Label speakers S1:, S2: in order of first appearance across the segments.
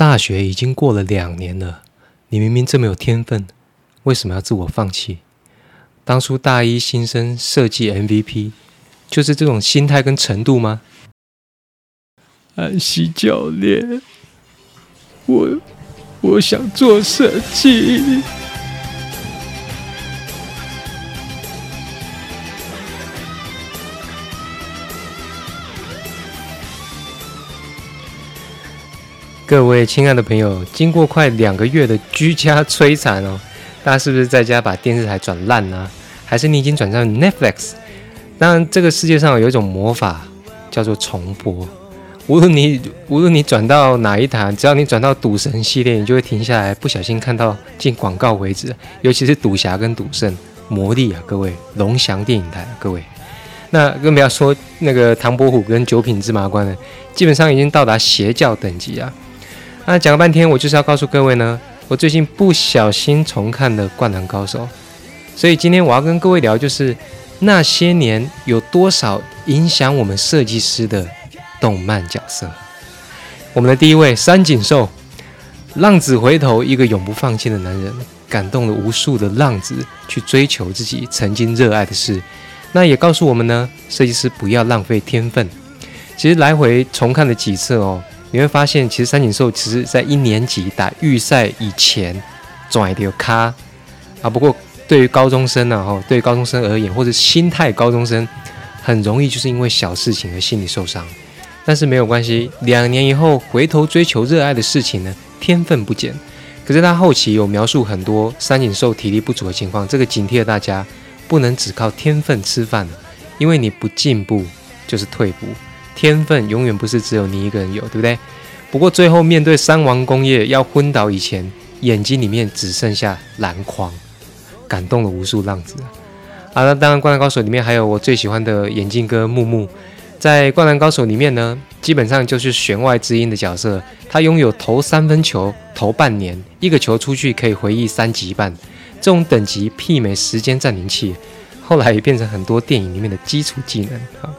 S1: 大学已经过了两年了，你明明这么有天分，为什么要自我放弃？当初大一新生设计 MVP，就是这种心态跟程度吗？
S2: 安西教练，我我想做设计。
S1: 各位亲爱的朋友，经过快两个月的居家摧残哦，大家是不是在家把电视台转烂呢？还是你已经转到 Netflix？当然，这个世界上有一种魔法叫做重播。无论你无论你转到哪一台，只要你转到赌神系列，你就会停下来，不小心看到进广告为止。尤其是赌侠跟赌圣、魔力啊，各位龙翔电影台，各位，那更不要说那个唐伯虎跟九品芝麻官了，基本上已经到达邪教等级啊。那讲了半天，我就是要告诉各位呢，我最近不小心重看了《灌篮高手》，所以今天我要跟各位聊，就是那些年有多少影响我们设计师的动漫角色。我们的第一位三井寿，浪子回头，一个永不放弃的男人，感动了无数的浪子去追求自己曾经热爱的事。那也告诉我们呢，设计师不要浪费天分。其实来回重看了几次哦。你会发现，其实三井寿其实在一年级打预赛以前转一条咖啊。不过对于高中生呢，哈，对于高中生而言，或者心态高中生，很容易就是因为小事情而心理受伤。但是没有关系，两年以后回头追求热爱的事情呢，天分不减。可是他后期有描述很多三井寿体力不足的情况，这个警惕了大家，不能只靠天分吃饭，因为你不进步就是退步。天分永远不是只有你一个人有，对不对？不过最后面对三王工业要昏倒以前，眼睛里面只剩下篮筐，感动了无数浪子。啊，那当然，《灌篮高手》里面还有我最喜欢的眼镜哥木木，在《灌篮高手》里面呢，基本上就是弦外之音的角色。他拥有投三分球投半年，一个球出去可以回忆三级半，这种等级媲美时间暂停器，后来也变成很多电影里面的基础技能啊。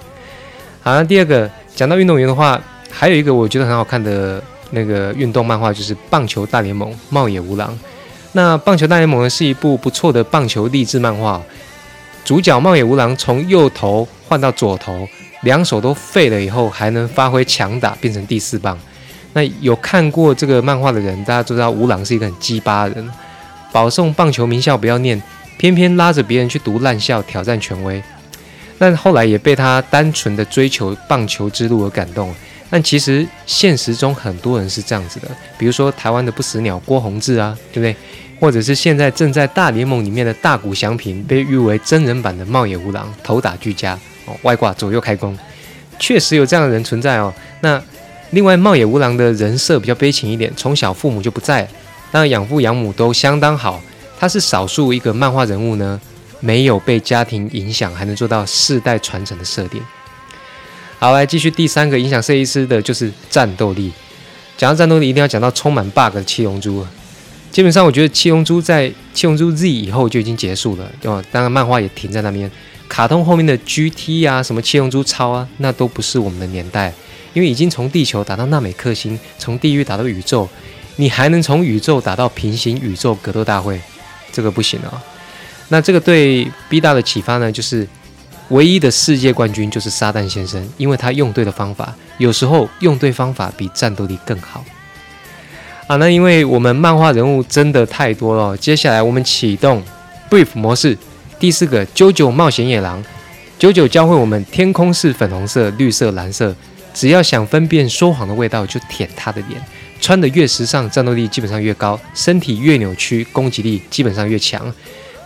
S1: 好，那第二个讲到运动员的话，还有一个我觉得很好看的那个运动漫画，就是《棒球大联盟》茂野无郎。那《棒球大联盟》呢是一部不错的棒球励志漫画，主角茂野无郎从右投换到左投，两手都废了以后，还能发挥强打，变成第四棒。那有看过这个漫画的人，大家都知道无郎是一个很鸡巴的人，保送棒球名校不要念，偏偏拉着别人去读烂校，挑战权威。但后来也被他单纯的追求棒球之路而感动。但其实现实中很多人是这样子的，比如说台湾的不死鸟郭宏志啊，对不对？或者是现在正在大联盟里面的大谷翔平，被誉为真人版的茂野无郎，头打俱佳哦，外挂左右开弓，确实有这样的人存在哦。那另外茂野无郎的人设比较悲情一点，从小父母就不在，当然养父养母都相当好，他是少数一个漫画人物呢。没有被家庭影响，还能做到世代传承的设定。好，来继续第三个影响设计师的就是战斗力。讲到战斗力，一定要讲到充满 bug 的七龙珠。基本上，我觉得七龙珠在七龙珠 Z 以后就已经结束了，对吧？当然，漫画也停在那边。卡通后面的 GT 啊，什么七龙珠超啊，那都不是我们的年代，因为已经从地球打到纳美克星，从地狱打到宇宙，你还能从宇宙打到平行宇宙格斗大会，这个不行啊。那这个对 B 大的启发呢，就是唯一的世界冠军就是撒旦先生，因为他用对了方法，有时候用对方法比战斗力更好。啊，那因为我们漫画人物真的太多了，接下来我们启动 Brief 模式，第四个九九冒险野狼，九九教会我们天空是粉红色、绿色、蓝色，只要想分辨说谎的味道，就舔他的脸，穿的越时尚，战斗力基本上越高，身体越扭曲，攻击力基本上越强。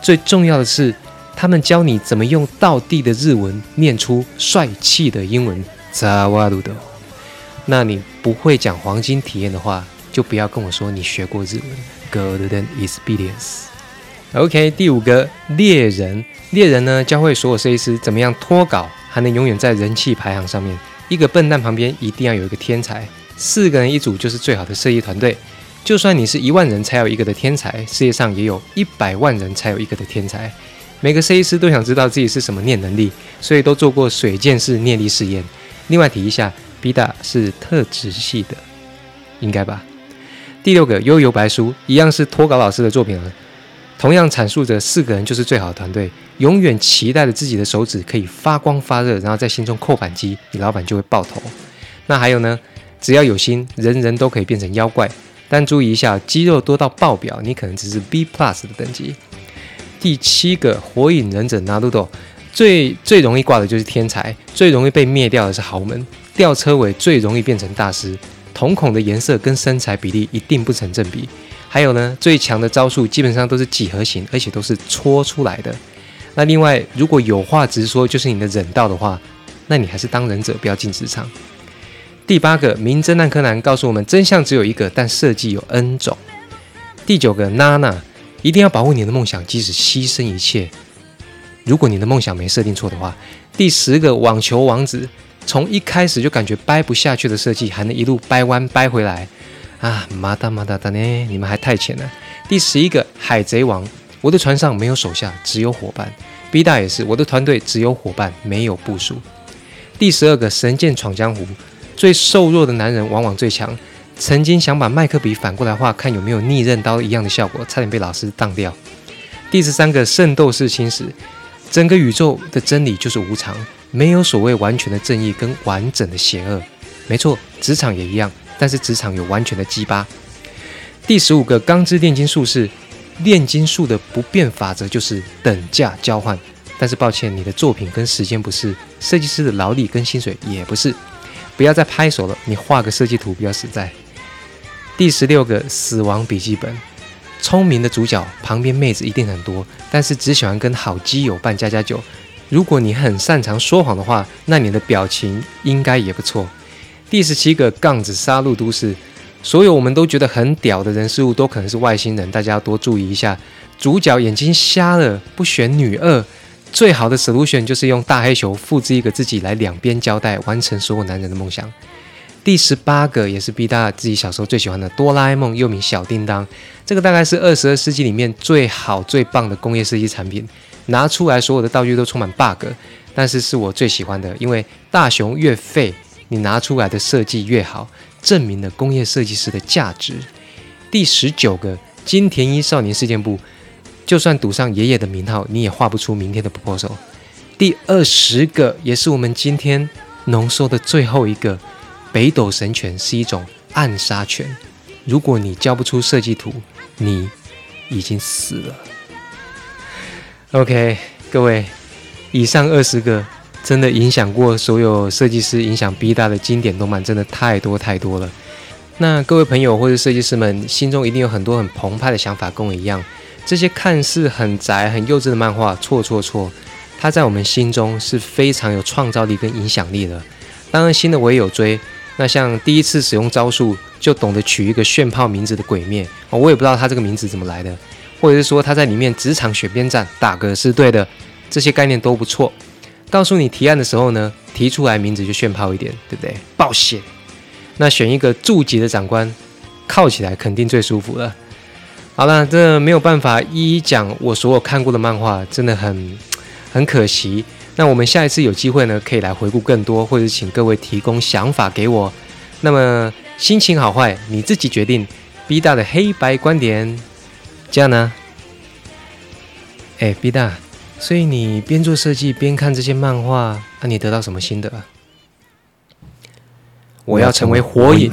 S1: 最重要的是，他们教你怎么用道地的日文念出帅气的英文。扎瓦鲁德，那你不会讲黄金体验的话，就不要跟我说你学过日文。Golden experience。OK，第五个猎人，猎人呢教会所有设计师怎么样脱稿，还能永远在人气排行上面。一个笨蛋旁边一定要有一个天才，四个人一组就是最好的设计团队。就算你是一万人才有一个的天才，世界上也有一百万人才有一个的天才。每个设计师都想知道自己是什么念能力，所以都做过水剑式念力试验。另外提一下，B 大是特质系的，应该吧？第六个《悠游白书》一样是脱稿老师的作品了，同样阐述着四个人就是最好的团队，永远期待着自己的手指可以发光发热，然后在心中扣扳机，你老板就会爆头。那还有呢？只要有心，人人都可以变成妖怪。但注意一下，肌肉多到爆表，你可能只是 B plus 的等级。第七个火影忍者拿鲁斗，最最容易挂的就是天才，最容易被灭掉的是豪门，吊车尾最容易变成大师，瞳孔的颜色跟身材比例一定不成正比。还有呢，最强的招数基本上都是几何形，而且都是搓出来的。那另外，如果有话直说就是你的忍道的话，那你还是当忍者，不要进职场。第八个名侦探柯南告诉我们，真相只有一个，但设计有 N 种。第九个娜娜一定要保护你的梦想，即使牺牲一切。如果你的梦想没设定错的话。第十个网球王子从一开始就感觉掰不下去的设计，还能一路掰弯掰回来啊！马达马达达呢？你们还太浅了。第十一个海贼王，我的船上没有手下，只有伙伴。B 大也是，我的团队只有伙伴，没有部署。第十二个神剑闯江湖。最瘦弱的男人往往最强。曾经想把麦克笔反过来画，看有没有逆刃刀一样的效果，差点被老师当掉。第十三个圣斗士星矢，整个宇宙的真理就是无常，没有所谓完全的正义跟完整的邪恶。没错，职场也一样，但是职场有完全的鸡巴。第十五个钢之炼金术士，炼金术的不变法则就是等价交换。但是抱歉，你的作品跟时间不是，设计师的劳力跟薪水也不是。不要再拍手了，你画个设计图比较实在。第十六个死亡笔记本，聪明的主角旁边妹子一定很多，但是只喜欢跟好基友办加加酒。如果你很擅长说谎的话，那你的表情应该也不错。第十七个杠子杀戮都市，所有我们都觉得很屌的人事物都可能是外星人，大家要多注意一下。主角眼睛瞎了，不选女二。最好的 solution 就是用大黑球复制一个自己来两边交代，完成所有男人的梦想。第十八个也是 B 大自己小时候最喜欢的哆啦 A 梦，又名小叮当。这个大概是二十二世纪里面最好最棒的工业设计产品，拿出来所有的道具都充满 bug，但是是我最喜欢的，因为大雄越废，你拿出来的设计越好，证明了工业设计师的价值。第十九个金田一少年事件簿。就算赌上爷爷的名号，你也画不出明天的破手。第二十个，也是我们今天浓缩的最后一个，北斗神拳是一种暗杀拳。如果你交不出设计图，你已经死了。OK，各位，以上二十个真的影响过所有设计师、影响 B 大的经典动漫，真的太多太多了。那各位朋友或者设计师们，心中一定有很多很澎湃的想法，跟我一样。这些看似很宅、很幼稚的漫画，错错错，它在我们心中是非常有创造力跟影响力的。当然，新的我也有追。那像第一次使用招数就懂得取一个炫炮名字的鬼灭，我也不知道他这个名字怎么来的，或者是说他在里面职场选边站打嗝是对的，这些概念都不错。告诉你提案的时候呢，提出来名字就炫炮一点，对不对？暴血。那选一个驻级的长官，靠起来肯定最舒服了。好了，这没有办法一一讲我所有看过的漫画，真的很很可惜。那我们下一次有机会呢，可以来回顾更多，或者请各位提供想法给我。那么心情好坏你自己决定。B 大的黑白观点，这样呢？哎，B 大，所以你边做设计边看这些漫画，那你得到什么心得？我要成为火影。